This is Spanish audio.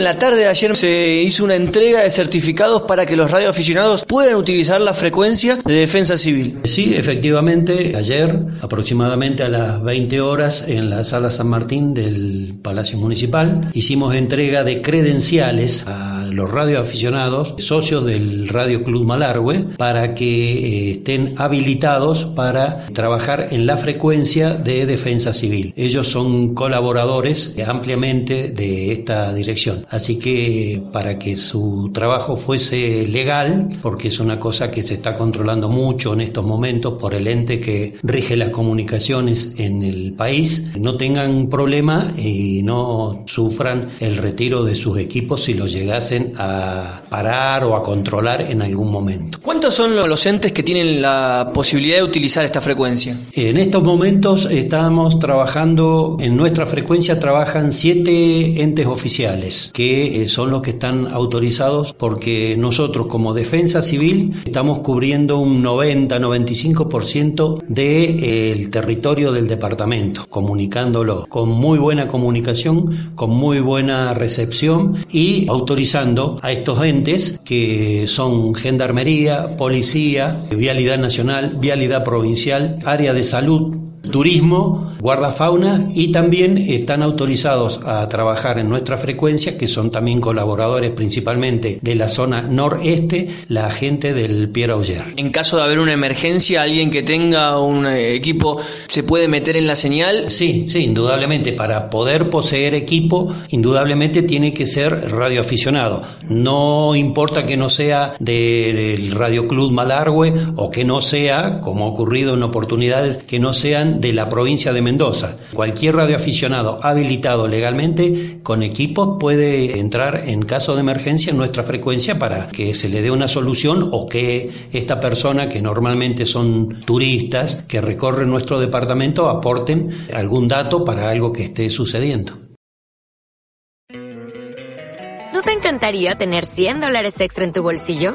En la tarde de ayer se hizo una entrega de certificados para que los radioaficionados puedan utilizar la frecuencia de defensa civil. Sí, efectivamente, ayer aproximadamente a las 20 horas en la sala San Martín del Palacio Municipal hicimos entrega de credenciales a los radioaficionados, socios del Radio Club Malargüe, para que eh, estén habilitados para trabajar en la frecuencia de defensa civil. Ellos son colaboradores ampliamente de esta dirección. Así que para que su trabajo fuese legal, porque es una cosa que se está controlando mucho en estos momentos por el ente que rige las comunicaciones en el país, no tengan problema y no sufran el retiro de sus equipos si los a parar o a controlar en algún momento. ¿Cuántos son los entes que tienen la posibilidad de utilizar esta frecuencia? En estos momentos estamos trabajando, en nuestra frecuencia trabajan siete entes oficiales que eh, son los que están autorizados porque nosotros como defensa civil estamos cubriendo un 90-95% del territorio del departamento, comunicándolo con muy buena comunicación, con muy buena recepción y autorizando a estos entes que son gendarmería, policía, vialidad nacional, vialidad provincial, área de salud, turismo, guardafauna y también están autorizados a trabajar en nuestra frecuencia, que son también colaboradores principalmente de la zona noreste, la gente del Pierre Auger. En caso de haber una emergencia, alguien que tenga un eh, equipo se puede meter en la señal. Sí, sí, indudablemente. Para poder poseer equipo, indudablemente tiene que ser radioaficionado. No importa que no sea del Radio Club Malargüe o que no sea, como ha ocurrido en oportunidades, que no sean de la provincia de Mendoza. Cualquier radioaficionado habilitado legalmente con equipos puede entrar en caso de emergencia en nuestra frecuencia para que se le dé una solución o que esta persona, que normalmente son turistas que recorren nuestro departamento, aporten algún dato para algo que esté sucediendo. ¿No te encantaría tener 100 dólares extra en tu bolsillo?